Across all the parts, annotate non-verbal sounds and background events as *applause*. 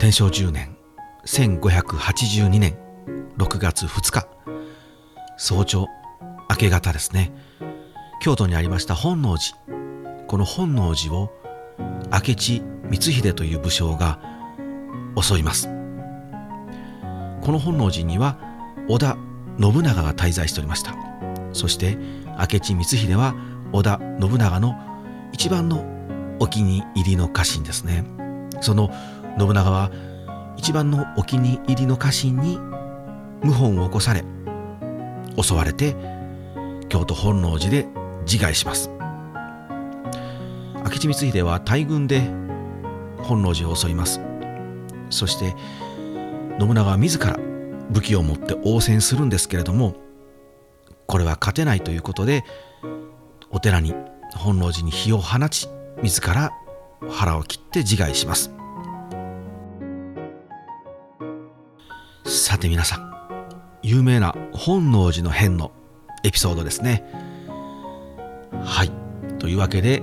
天正10年1582年6月2日。早朝明け方ですね。京都にありました本能寺。この本能寺を明智光秀という武将が襲います。この本能寺には織田信長が滞在しておりました。そして明智光秀は織田信長の一番のお気に入りの家臣ですね。その信長は一番のお気に入りの家臣に謀反を起こされ襲われて京都本能寺で自害します。明智光秀は大軍で本能寺を襲います。そして信長は自ら武器を持って応戦するんですけれどもこれは勝てないということでお寺に本能寺に火を放ち自ら腹を切って自害します。さて皆さん有名な本能寺の変のエピソードですね。はい。というわけで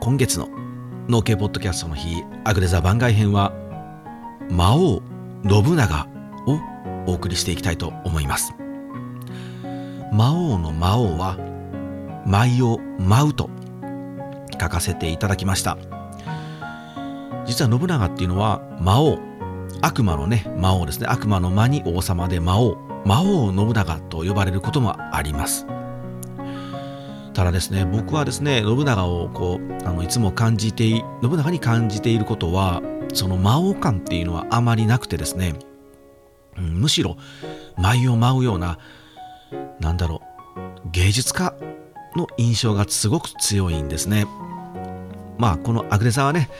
今月の農系ポッドキャストの日アグレザ番外編は魔王信長をお送りしていきたいと思います。魔王の魔王は舞を舞うと書かせていただきました。実は信長っていうのは魔王悪魔のね魔王ですね。悪魔の魔に王様で魔王魔王信長と呼ばれることもあります。ただですね僕はですね信長をこうあのいつも感じて信長に感じていることはその魔王感っていうのはあまりなくてですね、うん、むしろ舞を舞うようななんだろう芸術家の印象がすごく強いんですね。まあこのアグレザはね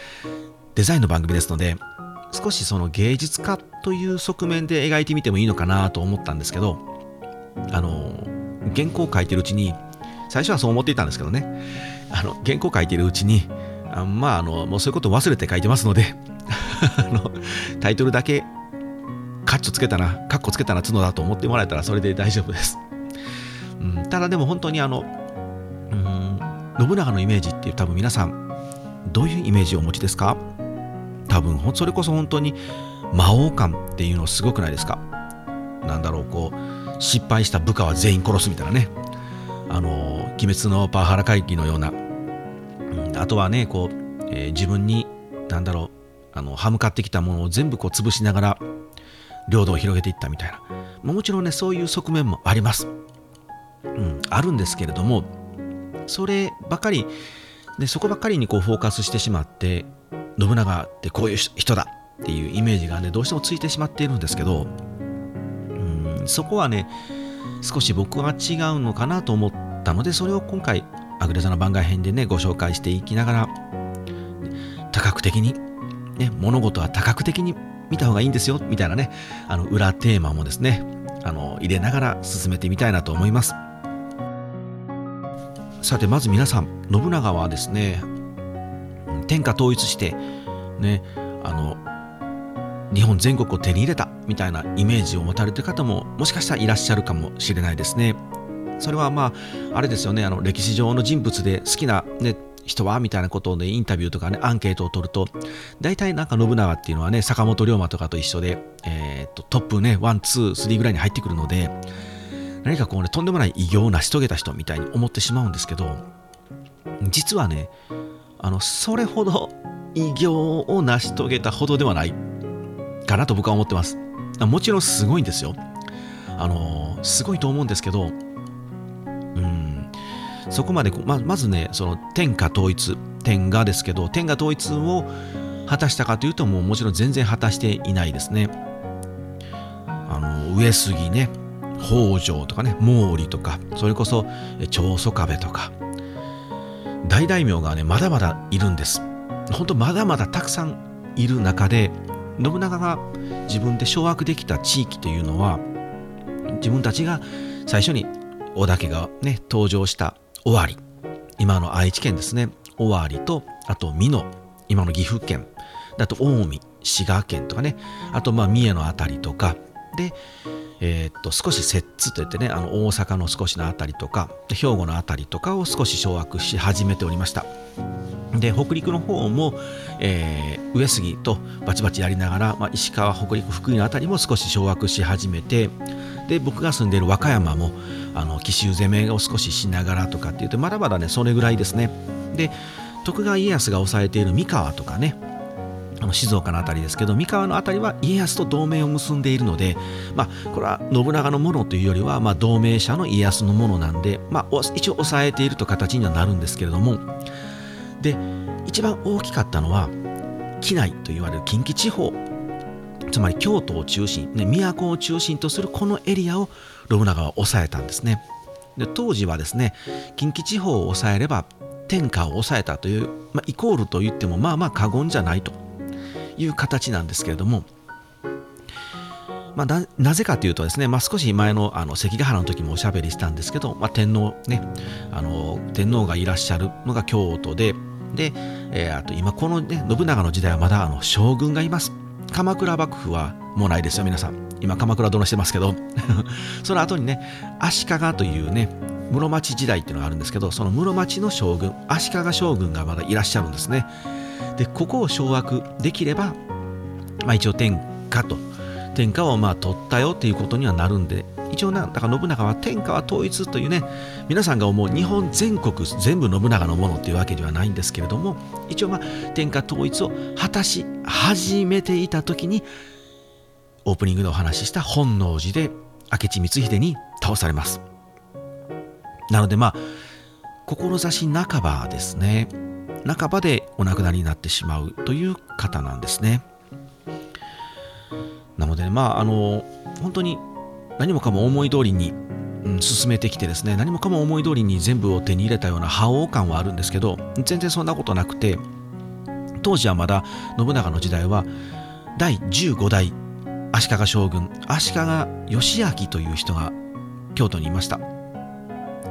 デザインの番組ですので少しその芸術家という側面で描いてみてもいいのかなと思ったんですけどあの原稿を書いてるうちに最初はそう思っていたんですけどね。あの原稿書いてるうちにあまああのもうそういうことを忘れて書いてますので *laughs* あのタイトルだけカッチョつけたなカッコつけたな角だと思ってもらえたらそれで大丈夫です、うん、ただでも本当にあの、うん、信長のイメージっていう多分皆さんどういうイメージをお持ちですか？多分それこそ本当に魔王感っていうのすごくないですか？なんだろうこう失敗した部下は全員殺すみたいなね。あの鬼滅のパワハラ会議のような、うん、あとはねこう、えー、自分になんだろうあの歯向かってきたものを全部こう潰しながら領土を広げていったみたいな。もちろんねそういう側面もあります、うん、あるんですけれどもそればかりでそこばっかりにこうフォーカスしてしまって信長ってこういう人だっていうイメージがねどうしてもついてしまっているんですけどうんそこはね少し僕は違うのかなと思ったのでそれを今回アグレザの番外編でねご紹介していきながら多角的に、ね、物事は多角的に見た方がいいんですよみたいなねあの裏テーマもですねあの入れながら進めてみたいなと思います。さてまず皆さん信長はですね天下統一してねあの日本全国を手に入れたみたいなイメージを持たれてる方ももしかしたらいらっしゃるかもしれないですね。それはまああれですよねあの歴史上の人物で好きな、ね、人はみたいなことでインタビューとかねアンケートを取ると大体なんか信長っていうのはね坂本龍馬とかと一緒で、えー、とトップね one two three ぐらいに入ってくるので何かこうねとんでもない偉業を成し遂げた人みたいに思ってしまうんですけど実はねあのそれほど偉業を成し遂げたほどではない。かなと僕は思ってます。もちろんすごいんですよ。あのすごいと思うんですけどうんそこまでままずねその天下統一天下ですけど天下統一を果たしたかというともうもちろん全然果たしていないですね。あの上杉ね北条とかね毛利とかそれこそ長宗我部とか大大名がねまだまだいるんです。本当まだまだたくさんいる中で信長が自分で掌握できた地域というのは自分たちが最初に織田家がね登場した尾張。今の愛知県ですね。尾張とあと美濃。今の岐阜県。あと近江滋賀県とかね。あとまあ三重の辺りとか。でえー、っと少し摂津といってねあの大阪の少しの辺りとか兵庫の辺りとかを少し掌握し始めておりました。で北陸の方も、えー、上杉とバチバチやりながら、まあ、石川北陸福井の辺りも少し掌握し始めてで僕が住んでいる和歌山もあの奇襲攻めを少ししながらとかっていうとまだまだねそれぐらいですね。で徳川家康が抑えている三河とかねあの静岡の辺りですけど三河の辺りは家康と同盟を結んでいるので、まあ、これは信長のものというよりは、まあ、同盟者の家康のものなんで、まあ、一応抑えているという形にはなるんですけれどもで一番大きかったのは畿内と言われる近畿地方つまり京都を中心、ね、都を中心とするこのエリアを信長は抑えたんですね。で当時はですね近畿地方を抑えれば天下を抑えたという、まあ、イコールと言ってもまあまあ過言じゃないと。いう形なんですけれども、まあ、なぜかというとですね、まあ、少し前のあの関ヶ原の時もおしゃべりしたんですけど、まあ、天皇ねあの天皇がいらっしゃるのが京都でで、えー、あと今この、ね、信長の時代はまだあの将軍がいます。鎌倉幕府はもうないですよ皆さん。今鎌倉殿してますけど。*laughs* その後にね足利というね室町時代っていうのがあるんですけどその室町の将軍足利将軍がまだいらっしゃるんですね。でここを掌握できれば、まあ、一応天下と天下をまあ取ったよっていうことにはなるんで一応なだから信長は天下は統一というね皆さんが思う日本全国全部信長のものっていうわけではないんですけれども一応まあ天下統一を果たし始めていた時にオープニングでお話しした本能寺で明智光秀に倒されます。なのでまあ志半ばですね。半ばでお亡くなりになってしまうという方なんですね。なのでまああの本当に何もかも思い通りに、うん、進めてきてですね。何もかも思い通りに全部を手に入れたような覇王感はあるんですけど全然そんなことなくて当時はまだ信長の時代は第15代足利将軍足利義明という人が京都にいました。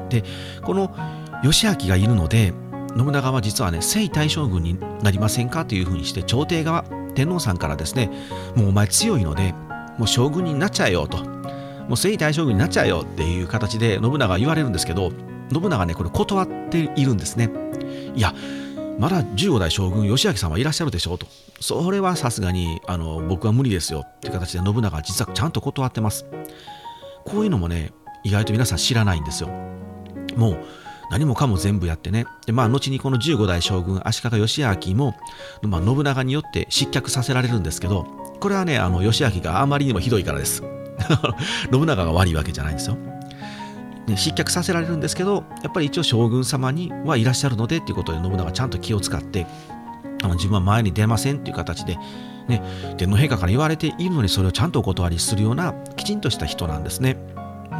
でこの義明がいるので信長は実はね征夷大将軍になりませんかというふうにして朝廷側天皇さんからですねもうお前強いのでもう将軍になっちゃえよと。もう征夷大将軍になっちゃえよっていう形で信長は言われるんですけど信長ねこれ断っているんですね。いやまだ15代将軍義明さんはいらっしゃるでしょうと。それはさすがにあの僕は無理ですよっていう形で信長は実はちゃんと断ってます。こういうのもね意外と皆さん知らないんですよ。もう何もかも全部やってねでまあ後にこの15代将軍足利義明も、まあ、信長によって失脚させられるんですけどこれはねあの義明があまりにもひどいからです *laughs* 信長が悪いわけじゃないんですよ。ね、失脚させられるんですけどやっぱり一応将軍様にはいらっしゃるのでっていうことで信長ちゃんと気を使ってあの自分は前に出ませんっていう形で、ね、天皇陛下から言われているのにそれをちゃんとお断りするようなきちんとした人なんですね。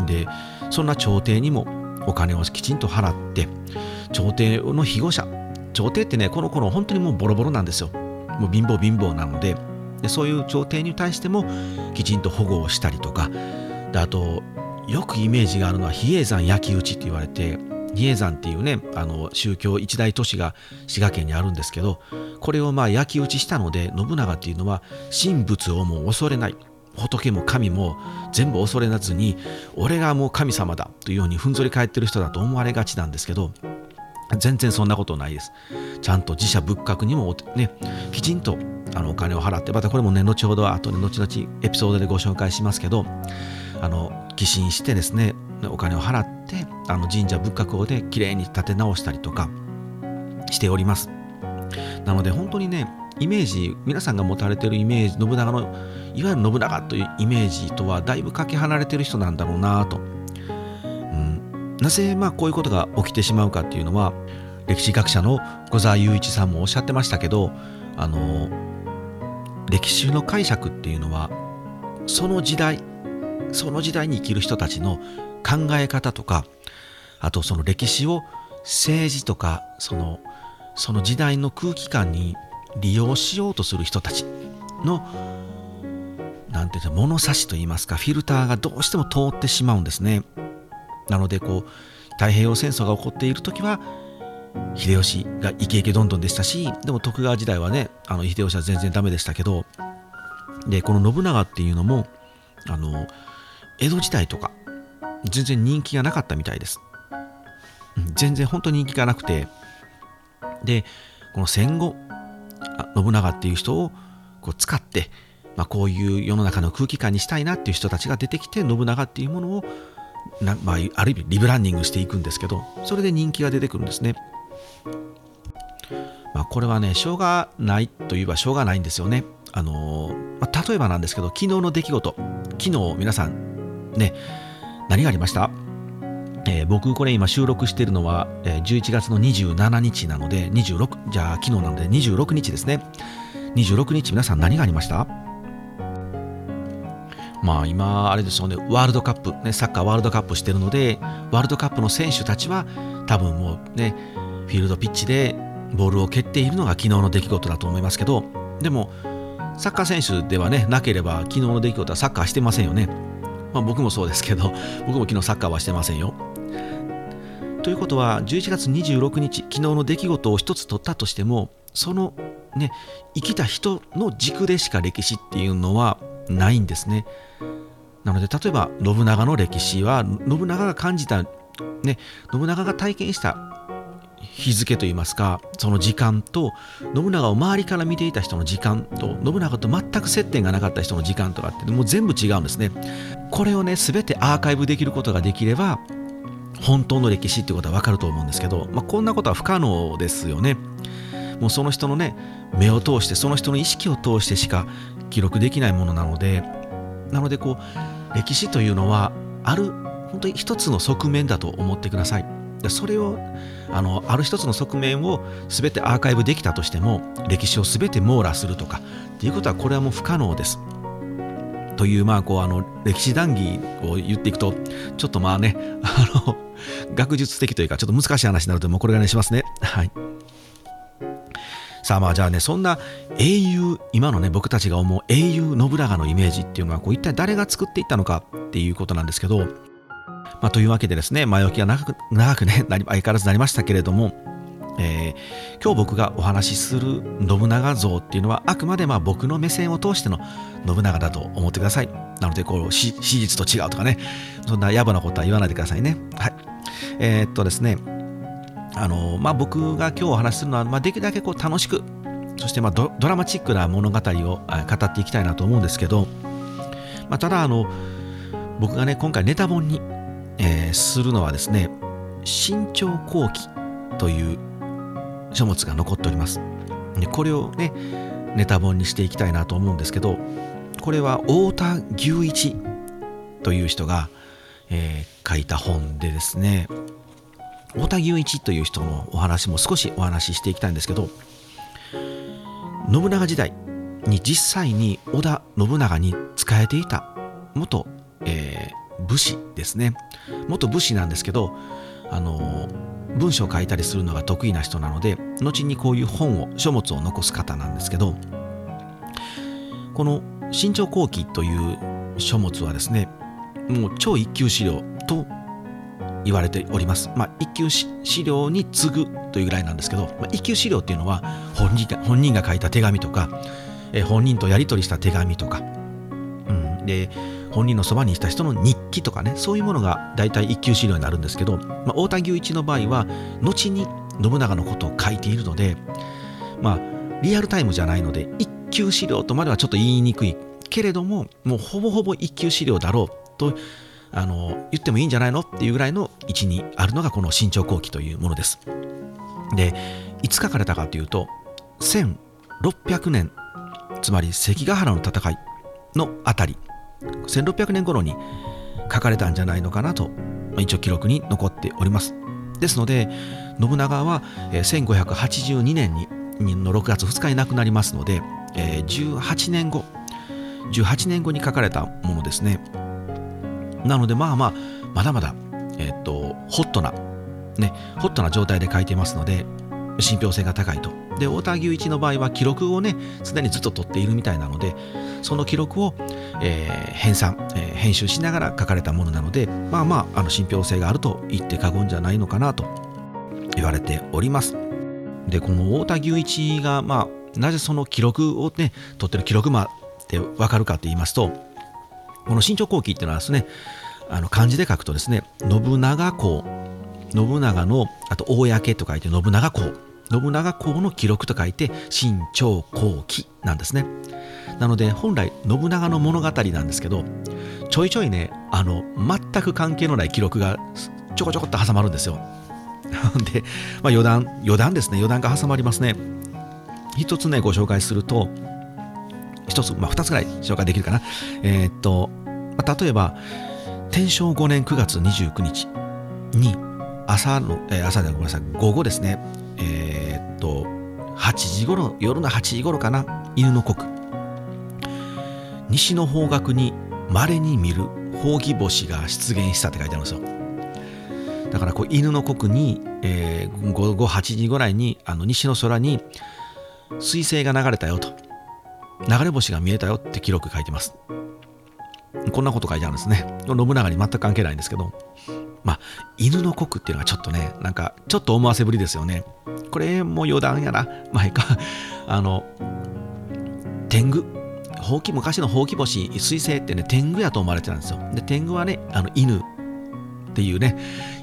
でそんな朝廷にもお金をきちんと払って朝廷の庇護者朝廷ってねこの頃本当にもうボロボロなんですよ。もう貧乏貧乏なので。でそういう朝廷に対してもきちんと保護をしたりとか。であとよくイメージがあるのは比叡山焼き討ちって言われて比叡山っていうねあの宗教一大都市が滋賀県にあるんですけどこれをまあ焼き討ちしたので信長っていうのは神仏をもう恐れない。仏も神も全部恐れなずに俺がもう神様だというようにふんぞり返ってる人だと思われがちなんですけど全然そんなことないです。ちゃんと自社仏閣にもねきちんとあのお金を払ってまたこれもね後ほど後で後々エピソードでご紹介しますけどあの寄進してですねお金を払ってあの神社仏閣をできれいに建て直したりとかしております。なので本当にねイメージ皆さんが持たれてるイメージ信長のいわゆる信長というイメージとはだいぶかけ離れてる人なんだろうなと、うん、なぜまあこういうことが起きてしまうかっていうのは歴史学者の小沢雄一さんもおっしゃってましたけどあの歴史の解釈っていうのはその時代その時代に生きる人たちの考え方とかあとその歴史を政治とかそのその時代の空気感に利用しようとする人たちのなんていう物差しといいますかフィルターがどうしても通ってしまうんですね。なのでこう太平洋戦争が起こっている時は秀吉がイケイケどんどんでしたしでも徳川時代はねあの秀吉は全然ダメでしたけどでこの信長っていうのもあの江戸時代とか全然人気がなかったみたいです。全然本当に人気がなくてでこの戦後信長っていう人をこう使って、まあ、こういう世の中の空気感にしたいなっていう人たちが出てきて信長っていうものをな、まあ、ある意味リブランディングしていくんですけどそれで人気が出てくるんですね。まあ、これはねしょうがないといえばしょうがないんですよね。あのまあ、例えばなんですけど昨日の出来事昨日皆さんね何がありました？えー、僕これ今収録しているのは、えー、11月の27日なので26じゃあ昨日なので26日ですね。26日皆さん何がありました？まあ今あれですよね。ワールドカップ、ね、サッカーワールドカップしてるのでワールドカップの選手たちは多分もうねフィールドピッチでボールを蹴っているのが昨日の出来事だと思いますけどでもサッカー選手ではねなければ昨日の出来事はサッカーしてませんよね。まあ僕もそうですけど僕も昨日サッカーはしてませんよ。ということは11月26日昨日の出来事を一つ取ったとしてもそのね生きた人の軸でしか歴史っていうのはないんですね。なので例えば信長の歴史は信長が感じたね信長が体験した日付といいますかその時間と信長を周りから見ていた人の時間と信長と全く接点がなかった人の時間とかってもう全部違うんですね。これをね全てアーカイブできることができれば本当の歴史ってことは分かると思うんですけど、まあ、こんなことは不可能ですよね。もうその人のね目を通してその人の意識を通してしか記録できないものなのでなのでこう歴史というのはある本当に一つの側面だと思ってください。それをあのある一つの側面を全てアーカイブできたとしても歴史を全て網羅するとかっていうことはこれはもう不可能です。というまあこうあの歴史談義を言っていくとちょっとまあねあの *laughs* 学術的というかちょっと難しい話になるのでもうこれぐらいにしますね。はい。さあまあじゃあねそんな英雄今のね僕たちが思う英雄信長のイメージっていうのはこう一体誰が作っていったのかっていうことなんですけどまあというわけでですね前置きが長く長くね相変わらずなりましたけれどもえー、今日僕がお話しする信長像っていうのはあくまでまあ僕の目線を通しての信長だと思ってください。なのでこう史実と違うとかねそんな野暮なことは言わないでくださいね。はい。えー、っとですねあのまあ僕が今日お話しするのは、まあ、できるだけこう楽しくそしてまドラマチックな物語を語っていきたいなと思うんですけど、まあ、ただあの僕がね今回ネタ本に、えー、するのはですね「新朝後期」という書物が残っております。でこれをねネタ本にしていきたいなと思うんですけどこれは太田牛一という人が、えー、書いた本でですね太田牛一という人のお話も少しお話ししていきたいんですけど信長時代に実際に織田信長に仕えていた元、えー、武士ですね元武士なんですけどあの文章を書いたりするのが得意な人なので後にこういう本を書物を残す方なんですけどこの「新潮後期」という書物はですねもう超一級資料と言われております。まあ、一級資料に次ぐというぐらいなんですけど、まあ、一級資料っていうのは本人が本人が書いた手紙とか、え本人とやり取りした手紙とか、うん、で本人のそばにいた人の日記とかねそういうものが大体一級資料になるんですけど、まあ、太田牛一の場合は後に信長のことを書いているのでまあリアルタイムじゃないので一級資料とまではちょっと言いにくいけれどももうほぼほぼ一級資料だろうとあの言ってもいいんじゃないのっていうぐらいの位置にあるのがこの新潮後期というものです。でいつ書かれたかというと1600年つまり関ヶ原の戦いのあたり1600年頃に書かれたんじゃないのかなと一応記録に残っておりますですので信長は1582年にの6月2日に亡くなりますので18年後18年後に書かれたものですねなのでまあまあまだまだえっとホットなねホットな状態で書いてますので信憑性が高いと。で、太田牛一の場合は記録をね、すでにずっと取っているみたいなので、その記録を、えー、編纂、えー、編集しながら書かれたものなので、まあまあ、あの信憑性があると言って過言じゃないのかなと言われております。で、この太田牛一が、まあ、なぜその記録をね、取ってる記録間ってわかるかと言いますと、この新潮後期っていうのはですね、あの漢字で書くとですね、信長公、信長の、あと、公と書いて信長公信長公の記録と書いて新朝後期なんですねなので本来信長の物語なんですけどちょいちょいねあの全く関係のない記録がちょこちょこっと挟まるんですよ。*laughs* で、まあ、余談余談ですね。余談が挟まりますね。一つねご紹介すると一つ、まあ、二つぐらい紹介できるかな。えー、っと、まあ、例えば天正5年9月29日に朝の、えー、朝でごめんなさい午後ですね。えー、っと8時頃夜の8時頃かな。犬の国西の方角に稀に見るほうき星が出現したって書いてあるんですよ。だからこう犬の国に、えー、午後8時ぐらいにあの西の空に彗星が流れたよと。流れ星が見えたよって記録書いてます。こんなこと書いてあるんですね。信長に全く関係ないんですけどまあ犬の国っていうのはちょっとねなんかちょっと思わせぶりですよね。これも余談やな。前か。あの天狗。ほうき昔のほうき星彗星ってね天狗やと思われてたんですよ。で天狗はねあの犬。っていうね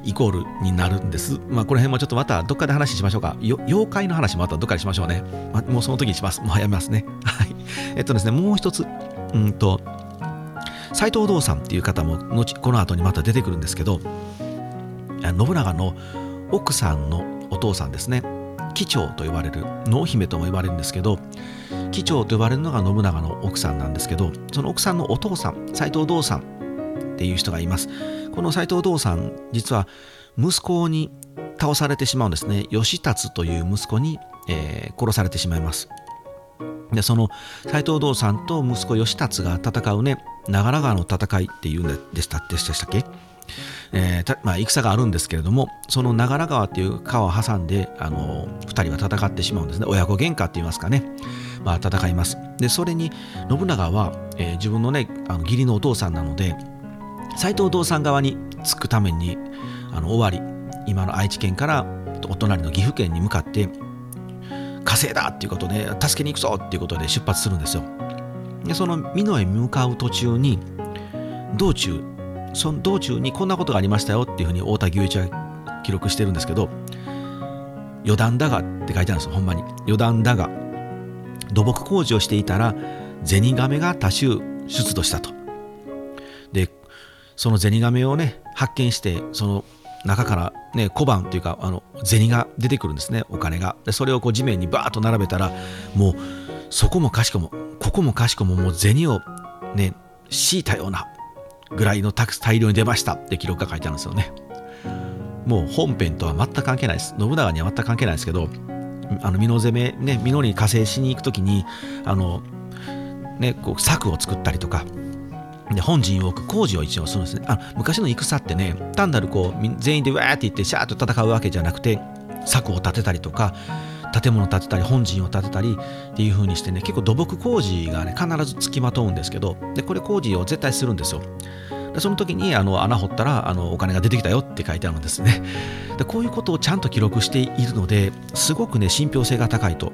イコールになるんです。まあこの辺もちょっとまたどっかで話しましょうか。妖怪の話もまたどっかでしましょうね、まあ、もうその時にします。もうやめますね。*laughs* はい。えっとですねもう一つ。うんと斎藤道さんっていう方も後この後にまた出てくるんですけど信長の奥さんのお父さんですね。機長と呼ばれる濃姫とも呼ばれるんですけど機長と呼ばれるのが信長の奥さんなんですけどその奥さんのお父さん斎藤道さんっていう人がいます。この斎藤道さん実は息子に倒されてしまうんですね。義達という息子に、えー、殺されてしまいます。でその斎藤道さんと息子義達が戦うね長良川の戦いっていうんでしたでしたっけ？えーまあ、戦があるんですけれどもその長良川っていう川を挟んであの2人は戦ってしまうんですね。親子喧嘩って言いますかね、まあ、戦います。でそれに信長は、えー、自分のねあの義理のお父さんなので斎藤道さん側につくためにあの終わり今の愛知県からお隣の岐阜県に向かって火星だっていうことで助けに行くぞっていうことで出発するんですよ。でその美濃へ向かう途中に道中その道中にこんなことがありましたよっていうふうに太田牛一は記録してるんですけど余談だがって書いてあるんですほんまに。余談だが土木工事をしていたらゼニガメが多種出土したと。でそのゼニガメをね発見してその中からね小判っていうかあの銭が出てくるんですねお金が。でそれをこう地面にバーッと並べたらもうそこもかしこもここもかしこももう銭をね敷いたようなぐらいの大量に出ましたって記録が書いてあるんですよね。もう本編とは全く関係ないです。信長には全く関係ないですけどあの美濃攻めね美濃に加勢しに行く時にあのねこう策を作ったりとかで本陣を置く工事を一応するんですね。あ昔の戦ってね単なるこう全員でわーって言ってシャーッと戦うわけじゃなくて策を立てたりとか建物建てたり本陣を建てたりっていう風にしてね結構土木工事がね必ずつきまとうんですけどでこれ工事を絶対するんですよ。でその時にあの穴掘ったらあのお金が出てきたよって書いてあるんですね。でこういうことをちゃんと記録しているのですごくね信憑性が高いと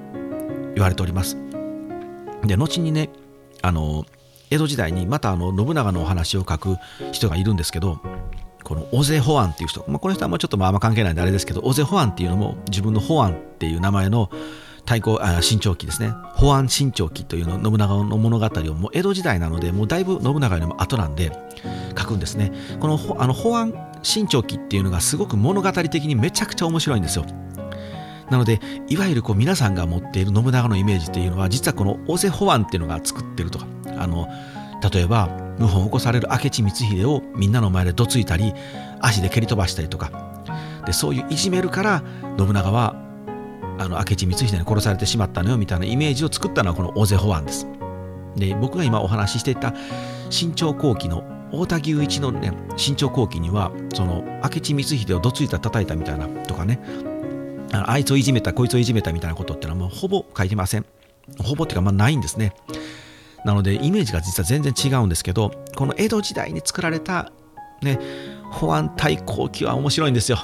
言われております。で後にねあの江戸時代にまたあの信長のお話を書く人がいるんですけどこのオゼホアンっていう人、まあ、この人はもうちょっとまああんま関係ないんであれですけどオゼホアンっていうのも自分のホアンっていう名前の太鼓あ新潮記ですね。保安新潮記というの信長の物語をもう江戸時代なのでもうだいぶ信長よりも後なんで書くんですね。このあの保安新潮記っていうのがすごく物語的にめちゃくちゃ面白いんですよ。なのでいわゆるこう皆さんが持っている信長のイメージっていうのは実はこのオゼホアンっていうのが作ってるとかあの例えば謀反を起こされる明智光秀をみんなの前でどついたり足で蹴り飛ばしたりとか。でそういういじめるから信長はあの明智光秀に殺されてしまったのよみたいなイメージを作ったのはこの大勢保安です。で僕が今お話ししていた新朝後期の太田牛一のね新朝後期にはその明智光秀をどついた叩いたみたいなとかね。あいつをいじめたこいつをいじめたみたいなことってのはもうほぼ書いてません。ほぼっていうかまあないんですね。なのでイメージが実は全然違うんですけどこの江戸時代に作られたね保安対抗期は面白いんですよ。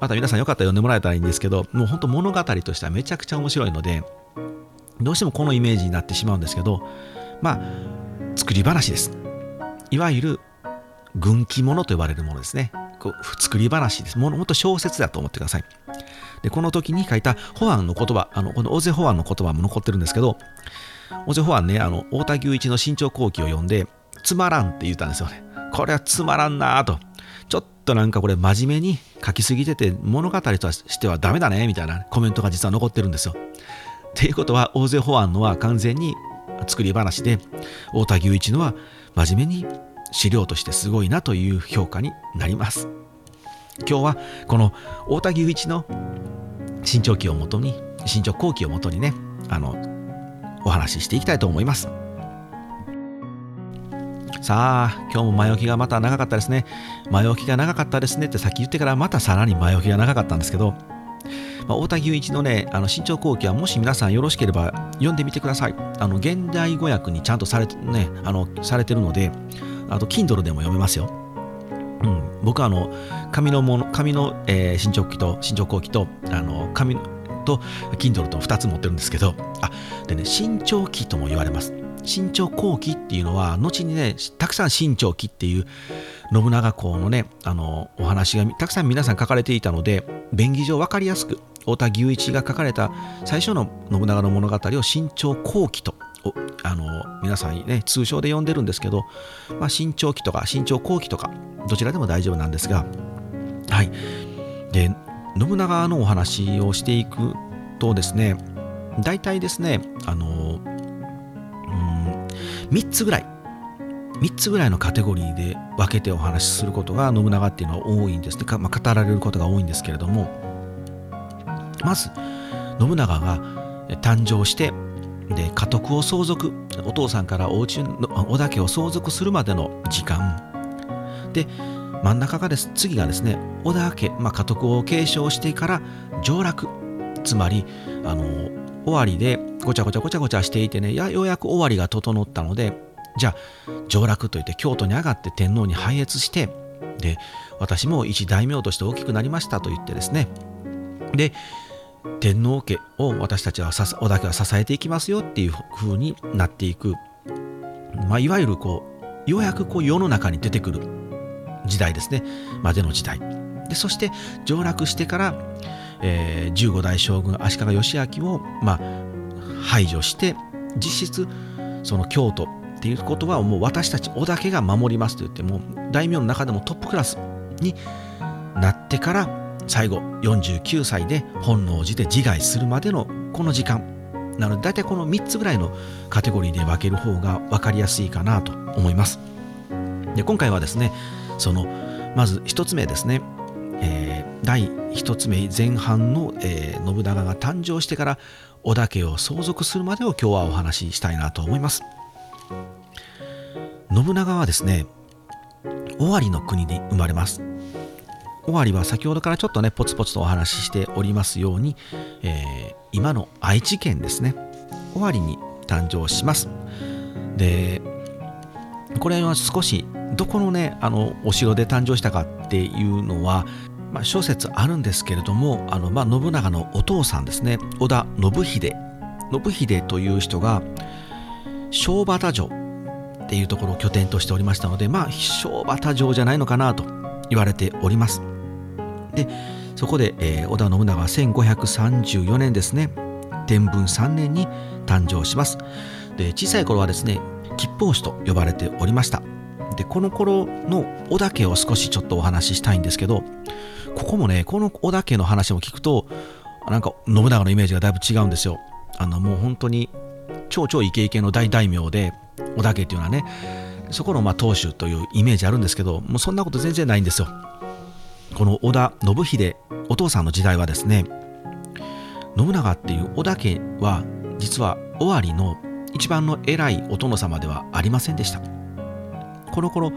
また皆さんよかったら読んでもらえたらいいんですけどもう本当物語としてはめちゃくちゃ面白いのでどうしてもこのイメージになってしまうんですけどまあ作り話です。いわゆる軍記物と呼ばれるものですね。こう作り話です。ももっと小説だと思ってください。でこの時に書いた保安の言葉あのこの大勢保安の言葉も残ってるんですけど大勢保安ねあの太田牛一の新潮後期を読んでつまらんって言ったんですよね。これはつまらんなと。ちょっとなんかこれ真面目に書きすぎてて物語としてはダメだねみたいなコメントが実は残ってるんですよ。っていうことは大勢保安のは完全に作り話で太田牛一のは真面目に資料としてすごいなという評価になります。今日はこの太田牛一の身長期をもとに身長後期をもとにねあのお話ししていきたいと思います。さあ今日も前置きがまた長かったですね。前置きが長かったですねってさっき言ってからまたさらに前置きが長かったんですけど、まあ、太田牛一のねあの身長後期はもし皆さんよろしければ読んでみてください。あの現代語訳にちゃんとされてねあのされてるのであと Kindle でも読めますよ。うん、僕はあの紙のもの紙の、えー、新潮期と新潮後期とあの紙と Kindle と2つ持ってるんですけどあでね新潮期とも言われます。新潮後期っていうのは後にねたくさん新潮期っていう信長公のねあのお話がたくさん皆さん書かれていたので便宜上分かりやすく太田牛一が書かれた最初の信長の物語を新潮後期とあの皆さんね通称で呼んでるんですけど、まあ、新潮期とか新潮後期とかどちらでも大丈夫なんですがはい。で信長のお話をしていくとですね大体ですねあのうん3つぐらい3つぐらいのカテゴリーで分けてお話しすることが信長っていうのは多いんです。ね、まあ、語られることが多いんですけれどもまず信長が誕生してで家督を相続お父さんからお家の織田家を相続するまでの時間。で真ん中がです次がですね織田家、まあ、家督を継承してから上洛。つまりあの終わりでごちゃごちゃごちゃごちゃしていてねやようやく終わりが整ったのでじゃあ上洛といって京都に上がって天皇に拝謁してで私も一大名として大きくなりましたと言ってですね。で天皇家を私たちは織田家は支えていきますよっていう風になっていく、まあ、いわゆるこうようやくこう世の中に出てくる時代ですね。までの時代。でそして上洛してから、えー、15代将軍足利義昭を、まあ、排除して実質その京都っていうことはもう私たち織田家が守りますと言っても大名の中でもトップクラスになってから最後49歳で本能寺で自害するまでのこの時間。なので大体この3つぐらいのカテゴリーで分ける方が分かりやすいかなと思います。で今回はですねそのまず1つ目ですね、えー、第1つ目前半の、えー、信長が誕生してから織田家を相続するまでを今日はお話ししたいなと思います。信長はですね尾張の国に生まれます。尾張は先ほどからちょっとねポツポツとお話ししておりますように、えー、今の愛知県ですね。尾張に誕生します。でこれは少しどこのねあのお城で誕生したかっていうのは、まあ、諸説あるんですけれどもあの、まあ、信長のお父さんですね。織田信秀。信秀という人が小畑城っていうところを拠点としておりましたのでまあ小畑城じゃないのかなと言われております。でそこで、えー、織田信長は1534年ですね天文3年に誕生します。で小さい頃はですね吉報士と呼ばれておりました。でこの頃の織田家を少しちょっとお話ししたいんですけどここもねこの織田家の話も聞くとなんか信長のイメージがだいぶ違うんですよ。あのもう本当に超超イケイケの大大名で織田家っていうのはねそこのまあ当主というイメージあるんですけどもうそんなこと全然ないんですよ。この織田信秀お父さんの時代はですね信長っていう織田家は実は尾張の一番の偉いお殿様ではありませんでした。この頃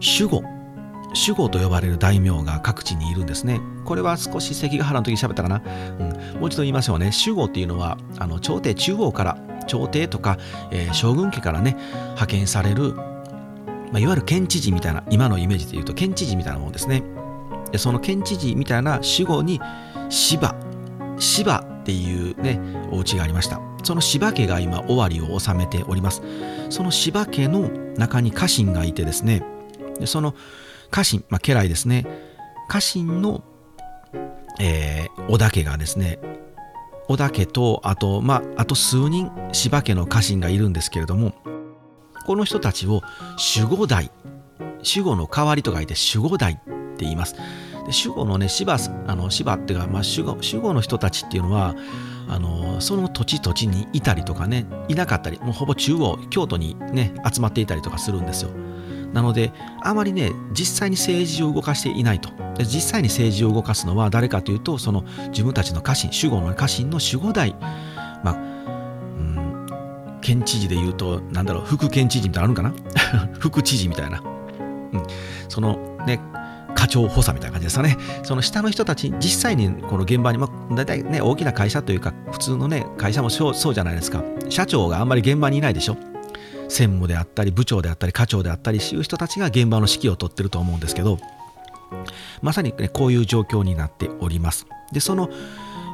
守護守護と呼ばれる大名が各地にいるんですね。これは少し関ヶ原の時に喋ったかな、うん、もう一度言いましょうね。守護っていうのはあの朝廷中央から朝廷とか、えー、将軍家からね派遣される、まあ、いわゆる県知事みたいな今のイメージで言うと県知事みたいなものですね。その県知事みたいな守護に芝芝っていうねお家がありました。その芝家が今尾張を治めております。その芝家の中に家臣がいてですねでその家臣、まあ、家来ですね。家臣のえー、織田家がですね織田家とあとまああと数人柴家の家臣がいるんですけれどもこの人たちを守護代守護の代わりと書いて守護代っっています。で守護のね芝あの芝っていうか、まあ、守護守護の人たちっていうのはあのその土地土地にいたりとかねいなかったりもうほぼ中央京都にね集まっていたりとかするんですよ。なのであまりね実際に政治を動かしていないと。で実際に政治を動かすのは誰かというとその自分たちの家臣守護の家臣の守護代。まあうん県知事で言うとなんだろう副県知事みたいなのあるんかな？*laughs* 副知事みたいな、うん、そのね課長補佐みたいな感じですかね。その下の人たち、実際にこの現場に、まあ、大体ね、大きな会社というか、普通のね、会社もそうじゃないですか。社長があんまり現場にいないでしょ。専務であったり、部長であったり、課長であったり、そういう人たちが現場の指揮を執ってると思うんですけど、まさに、ね、こういう状況になっております。で、その、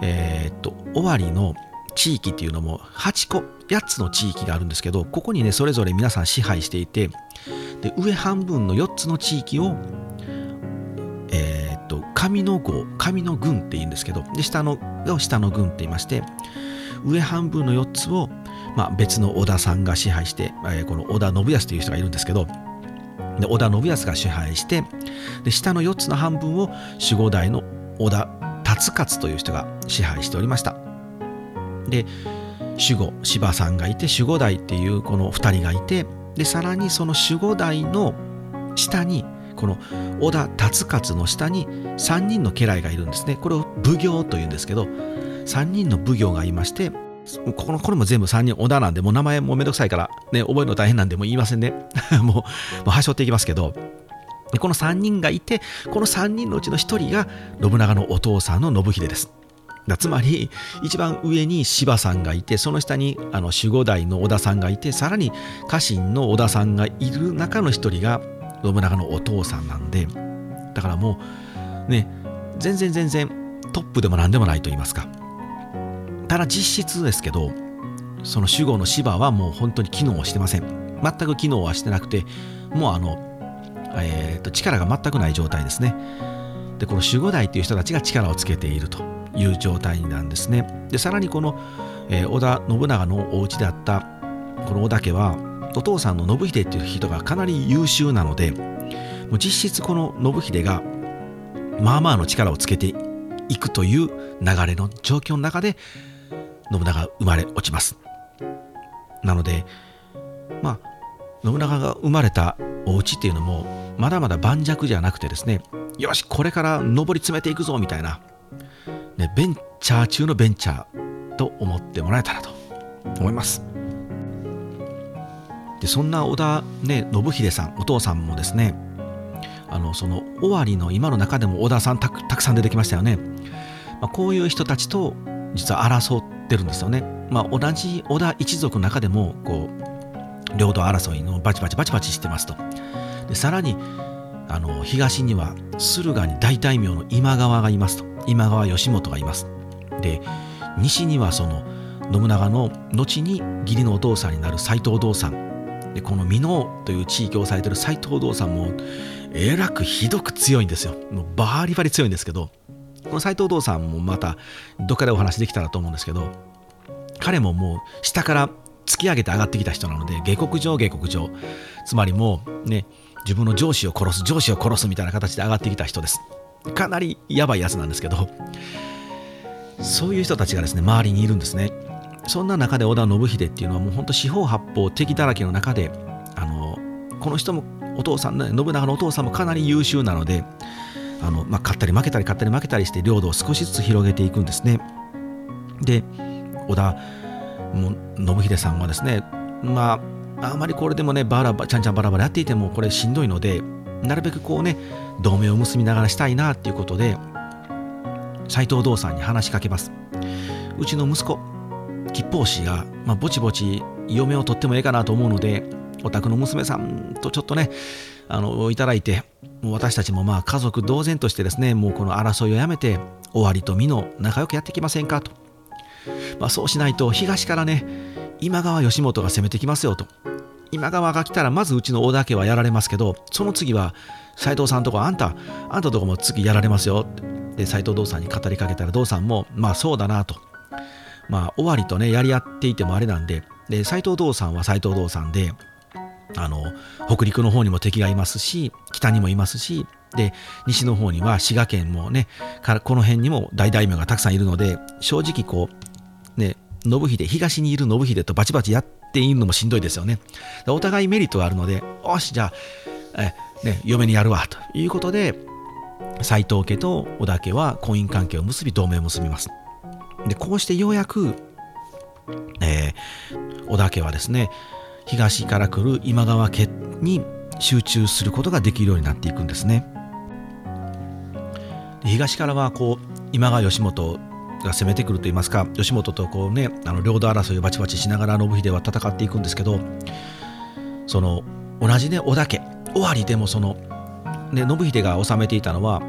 えー、っと、終わりの地域っていうのも8個、8つの地域があるんですけど、ここにね、それぞれ皆さん支配していて、で上半分の4つの地域を、上の号上の軍って言うんですけどで下のが下の軍って言いまして上半分の4つを、まあ、別の織田さんが支配して、えー、この織田信康という人がいるんですけどで織田信康が支配してで下の4つの半分を守護代の織田達勝という人が支配しておりました。で守護柴さんがいて守護代っていうこの2人がいてでさらにその守護代の下にこの織田達勝の下に3人の家来がいるんですね。これを奉行というんですけど3人の奉行がいましてここのこれも全部3人織田なんでもう名前もめんどくさいから、ね、覚えるの大変なんでもう言いませんね。*laughs* もうもう端折っていきますけどこの3人がいてこの3人のうちの1人が信長のお父さんの信秀です。つまり一番上に柴さんがいてその下にあの守護代の織田さんがいてさらに家臣の織田さんがいる中の一人が信長のお父さんなんでだからもうね全然全然トップでも何でもないと言いますか。ただ実質ですけどその守護の芝はもう本当に機能してません。全く機能はしてなくてもうあの、えー、と力が全くない状態ですね。でこの守護代っていう人たちが力をつけているという状態なんですね。でさらにこの、えー、織田信長のお家であったこの織田家はお父さんの信秀っていう人がかなり優秀なのでもう実質この信秀がまあまあの力をつけていくという流れの状況の中で信長が生まれ落ちます。なのでまあ信長が生まれたお家っていうのもまだまだ盤石じゃなくてですねよしこれから上り詰めていくぞみたいな、ね、ベンチャー中のベンチャーと思ってもらえたらと思います。でそんな織田、ね、信秀さんお父さんもですねあのその尾張の今の中でも織田さんたくさん出てきましたよね、まあ、こういう人たちと実は争ってるんですよね、まあ、同じ織田一族の中でもこう領土争いのバチバチバチバチしてますと。でさらにあの東には駿河に大大名の今川がいますと。今川義元がいます。で西にはその信長の後に義理のお父さんになる斎藤道さんでこの箕面という地域をされてる斎藤道さんもえらくひどく強いんですよ。もうバリバリ強いんですけどこの斎藤道さんもまたどっかでお話できたらと思うんですけど彼ももう下から突き上げて上がってきた人なので下克上下克上。つまりもうね自分の上司を殺す上司を殺すみたいな形で上がってきた人です。かなりやばいやつなんですけどそういう人たちがですね周りにいるんですね。そんな中で織田信秀っていうのはもう本当四方八方敵だらけの中であのこの人もお父さん、ね、信長のお父さんもかなり優秀なのであの、まあ、勝ったり負けたり勝ったり負けたりして領土を少しずつ広げていくんですね。で織田も信秀さんはですねまああまりこれでもねバラバちゃんちゃんバラバラやっていてもこれしんどいのでなるべくこうね同盟を結びながらしたいなっていうことで斎藤道さんに話しかけます。うちの息子吉報氏が、まあ、ぼちぼち嫁を取ってもええかなと思うのでお宅の娘さんとちょっとねあのいただいて私たちもまあ家族同然としてですねもうこの争いをやめて終わりと美の仲良くやっていきませんかと、まあ、そうしないと東からね今川義元が攻めてきますよと。今川が来たらまずうちの織田家はやられますけどその次は斎藤さんとかあんたあんたとこも次やられますよで斎藤道さんに語りかけたら道さんもまあそうだなと。まあ尾張とねやり合っていてもあれなんでで斎藤道さんは斎藤道さんであの北陸の方にも敵がいますし北にもいますしで西の方には滋賀県もねからこの辺にも大大名がたくさんいるので正直こうね信秀東にいる信秀とバチバチやっているのもしんどいですよね。お互いメリットがあるのでよしじゃあえ、ね、嫁にやるわということで斎藤家と織田家は婚姻関係を結び同盟を結びます。でこうしてようやく、えー、織田家はですね東から来る今川家に集中することができるようになっていくんですね。東からはこう今川義元が攻めてくると言いますか義元とこうねあの領土争いをバチバチしながら信秀は戦っていくんですけどその同じね織田家尾張でもその、ね、信秀が治めていたのは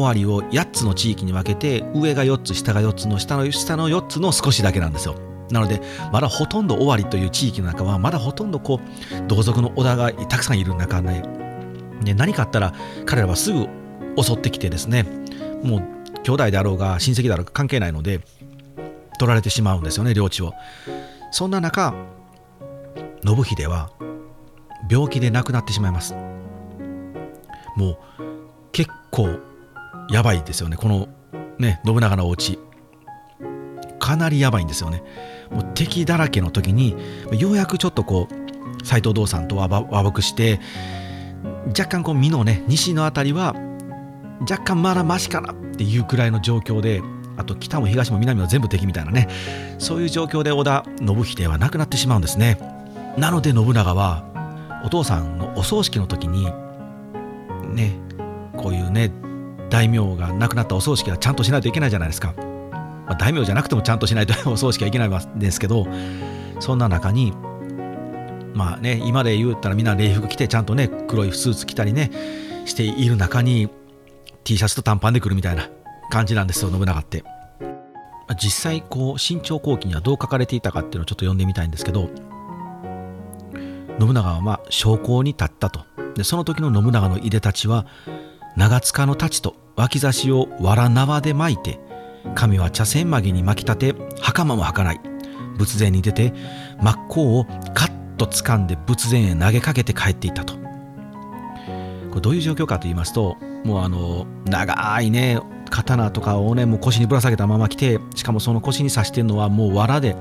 尾張を8つの地域に分けて上が4つ下が4つの下の下の4つの少しだけなんですよ。なのでまだほとんど尾張という地域の中はまだほとんどこう同族の織田がたくさんいる中で、ね、何かあったら彼らはすぐ襲ってきてですねもう兄弟であろうが親戚であろうが関係ないので取られてしまうんですよね領地を。そんな中信秀は病気で亡くなってしまいます。もう結構やばいですよね。このね信長のお家。かなりやばいんですよね。もう敵だらけの時にようやくちょっとこう斎藤道さんと和睦して若干こう美濃ね西の辺りは若干まだマシかなっていうくらいの状況であと北も東も南も全部敵みたいなねそういう状況で織田信秀は亡くなってしまうんですね。なので信長はお父さんのお葬式の時にねこういうね大名が亡くなったお葬式はちゃんとしないといけないじゃないですか、まあ、大名じゃなくてもちゃんとしないと *laughs* お葬式はいけないんですけどそんな中にまあね今で言ったらみんな礼服着てちゃんとね黒いスーツ着たりねしている中に T シャツと短パンで来るみたいな感じなんですよ信長って。実際こう新朝後期にはどう書かれていたかっていうのをちょっと読んでみたいんですけど信長はまあ将校に立ったと。でその時の信長のいでたちは長塚の太刀と脇差しを藁縄で巻いて神は茶筅曲げに巻き立て袴も履かない。仏前に出て真っ向をカッと掴んで仏前へ投げかけて帰っていったと。これどういう状況かと言いますともうあの長いね刀とかをねもう腰にぶら下げたまま来てしかもその腰に刺してるのはもう藁で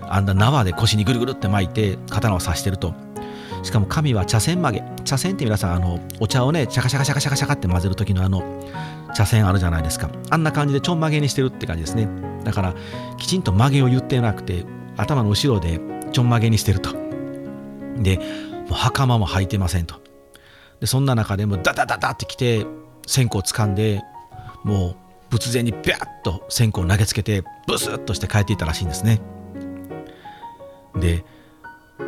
あんな縄で腰にぐるぐるって巻いて刀を刺してると。しかも神は茶筅曲げ。茶筅って皆さんあのお茶をねシャカシャカシャカシャカシャカって混ぜる時のあの茶筅あるじゃないですか。あんな感じでちょん曲げにしてるって感じですね。だからきちんと曲げを言ってなくて頭の後ろでちょん曲げにしてると。でもう袴も履いてませんと。でそんな中でもダダダダってきて線香を掴んでもう仏前にビャッと線香を投げつけてブスッとして帰っていたらしいんですね。で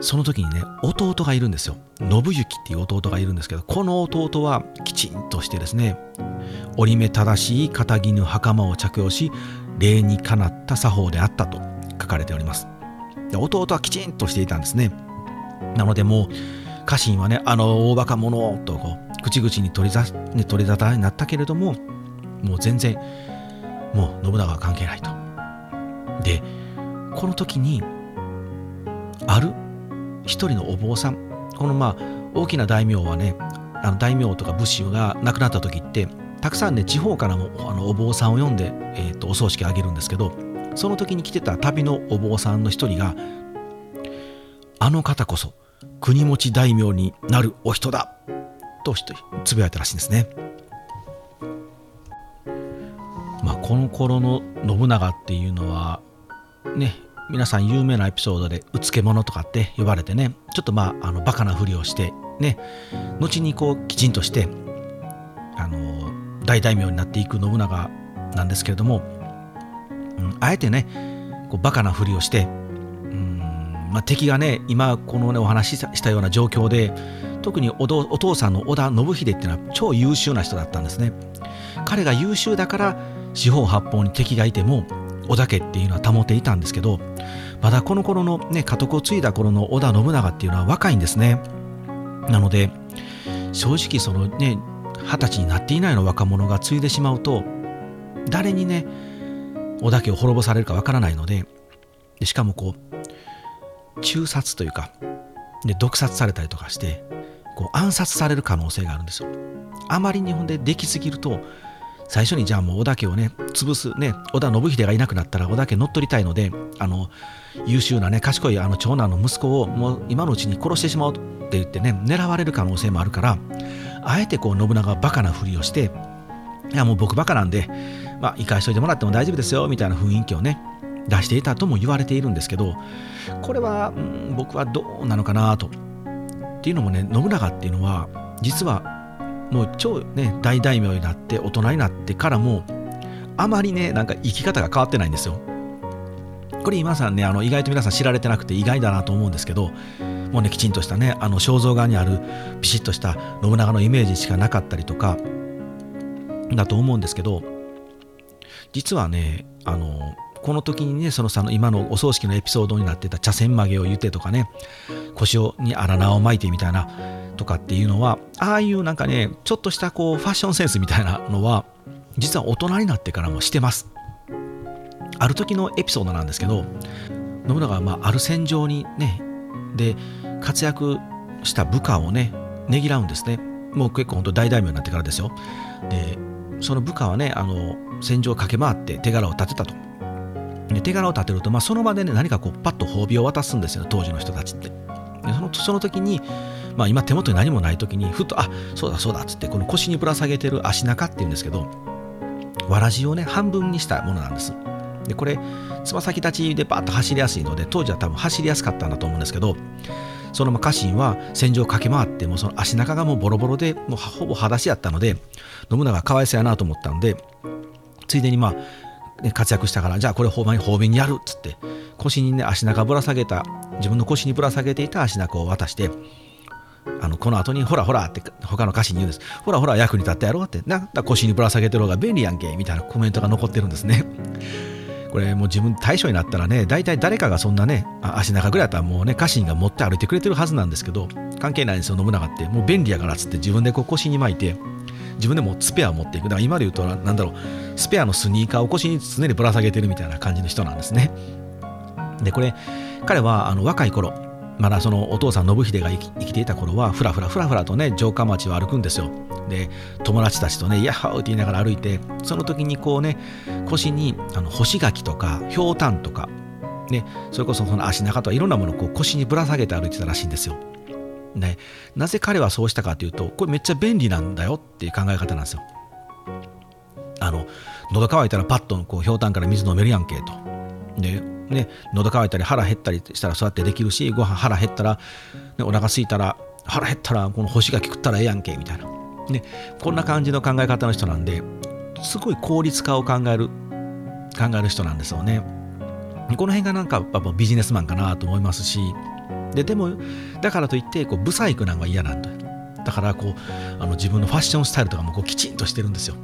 その時にね弟がいるんですよ。信行っていう弟がいるんですけどこの弟はきちんとしてですね折り目正しい肩絹袴を着用し礼にかなった作法であったと書かれております。で弟はきちんとしていたんですね。なのでもう家臣はねあの大バカ者とこう口々に取りざ、ね、取り沙汰になったけれどももう全然もう信長は関係ないと。でこの時にある一人のお坊さんこのまあ大きな大名はねあの大名とか武士が亡くなった時ってたくさんね地方からもあのお坊さんを呼んで、えーと、お葬式あげるんですけどその時に来てた旅のお坊さんの一人があの方こそ国持ち大名になるお人だとつぶやいたらしいんですね。まあ、この頃の信長っていうのはね皆さん有名なエピソードで「うつけ者」とかって呼ばれてね。ちょっとまああのバカなふりをしてね。後にこうきちんとしてあの大大名になっていく信長なんですけれども、うん、あえてねこうバカなふりをしてうんまあ、敵がね今このねお話ししたような状況で特にお父さんの織田信秀っていうのは超優秀な人だったんですね。彼が優秀だから四方八方に敵がいても織田家っていうのは保っていたんですけどまだこの頃のね家督を継いだ頃の織田信長っていうのは若いんですね。なので正直そのね二十歳になっていないの若者が継いでしまうと誰にね織田家を滅ぼされるかわからないのででしかもこう中殺というかで毒殺されたりとかしてこう暗殺される可能性があるんですよ。あまり日本でできすぎると最初にじゃあもう織田家をね潰すね織田信秀がいなくなったら織田家乗っ取りたいのであの優秀なね賢いあの長男の息子をもう今のうちに殺してしまおうって言ってね狙われる可能性もあるからあえてこう信長はバカなふりをしていやもう僕バカなんでまあ生かしといてもらっても大丈夫ですよみたいな雰囲気をね出していたとも言われているんですけどこれは、うん、僕はどうなのかなと。っていうのもね信長っていうのは実はもう超ね大大名になって大人になってからもあまりねなんか生き方が変わってないんですよ。これ今さんねあの意外と皆さん知られてなくて意外だなと思うんですけどもうねきちんとしたねあの肖像画にあるピシッとした信長のイメージしかなかったりとかだと思うんですけど実はねあのこの時にねそのさの今のお葬式のエピソードになってた茶筅曲げを言ってとかね腰に荒縄を巻いてみたいなとかっていうのはああいうなんかねちょっとしたこうファッションセンスみたいなのは実は大人になってからもしてます。ある時のエピソードなんですけど信長はまあある戦場にねで活躍した部下をねねぎらうんですね。もう結構本当大大名になってからですよ。でその部下はねあの戦場を駆け回って手柄を立てたと。で手柄を立てると、まあ、その場でね何かこうパッと褒美を渡すんですよ当時の人たちって。でそのその時にまあ、今手元に何もない時にふっとあそうだそうだっつってこの腰にぶら下げてる足中っていうんですけどわらじをね半分にしたものなんです。でこれつま先立ちでバッと走りやすいので当時は多分走りやすかったんだと思うんですけどその家臣は戦場を駆け回ってもうその足中がもうボロボロでもうほぼ裸足やったので信長かわいそうやなと思ったんでついでにまあ、活躍したからじゃあこれ褒美にやるっつって腰にね足中ぶら下げた自分の腰にぶら下げていた足中を渡してあのこの後にほらほらって他の歌詞に言うんです。ほらほら役に立ったやろうって、なんだ腰にぶら下げてる方が便利やんけみたいなコメントが残ってるんですね。これもう自分対象になったらね、大体誰かがそんなね、足長ぐらいだったらもうね、家臣が持って歩いてくれてるはずなんですけど、関係ないんですよ、信長って。もう便利やからっつって自分でこう腰に巻いて、自分でもスペアを持っていく。だから今で言うと、なんだろう、スペアのスニーカーを腰に常にぶら下げてるみたいな感じの人なんですね。で、これ、彼はあの若い頃、まだそのお父さん信秀が生きていた頃はふらふらふらふらとね城下町を歩くんですよ。で友達たちとねヤッハーって言いながら歩いてその時にこうね腰にあの干し柿とかひょうたんとかねそれこそその足中とかいろんなものをこう腰にぶら下げて歩いてたらしいんですよ。ね、なぜ彼はそうしたかというとこれめっちゃ便利なんだよっていう考え方なんですよ。あの喉乾いたらパッとこうひょうたんから水飲めるやんけと。でね、喉乾いたり腹減ったりしたらそうやってできるしご飯腹減ったら、ね、お腹すいたら腹減ったらこの干し柿食ったらええやんけみたいな、ね、こんな感じの考え方の人なんですごい効率化を考える考える人なんですよね。この辺がなんかやっぱビジネスマンかなと思いますしででもだからといってこうブサイクなんは嫌なんだ。だからこうあの自分のファッションスタイルとかもこうきちんとしてるんですよ。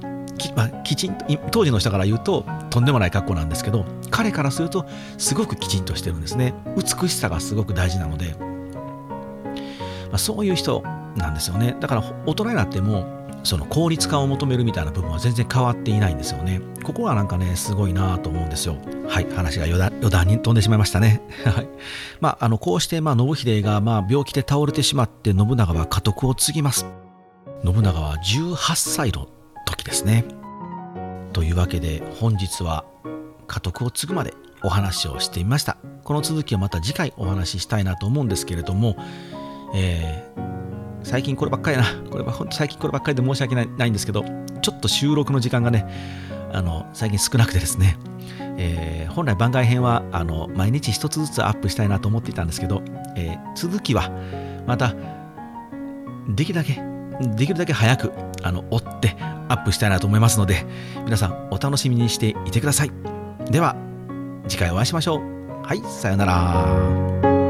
き,、まあ、きちんと当時の人から言うととんでもない格好なんですけど彼からするとすごくきちんとしてるんですね。美しさがすごく大事なので、まあ、そういう人なんですよね。だから大人になってもその効率化を求めるみたいな部分は全然変わっていないんですよね。ここはなんかねすごいなと思うんですよ。はい話が余談余談に飛んでしまいましたね。*laughs* はい。まああのこうしてまあ信秀がまあ病気で倒れてしまって信長は家督を継ぎます。信長は18歳の時ですね。というわけで本日は家督を継ぐまでお話をしてみました。この続きをまた次回お話ししたいなと思うんですけれども、えー、最近こればっかりな、これは本当最近こればっかりで申し訳ないないんですけど、ちょっと収録の時間がね、あの最近少なくてですね、えー、本来番外編はあの毎日一つずつアップしたいなと思っていたんですけど、えー、続きはまたできるだけできるだけ早くあの追ってアップしたいなと思いますので皆さんお楽しみにしていてください。では次回お会いしましょう。はいさようなら。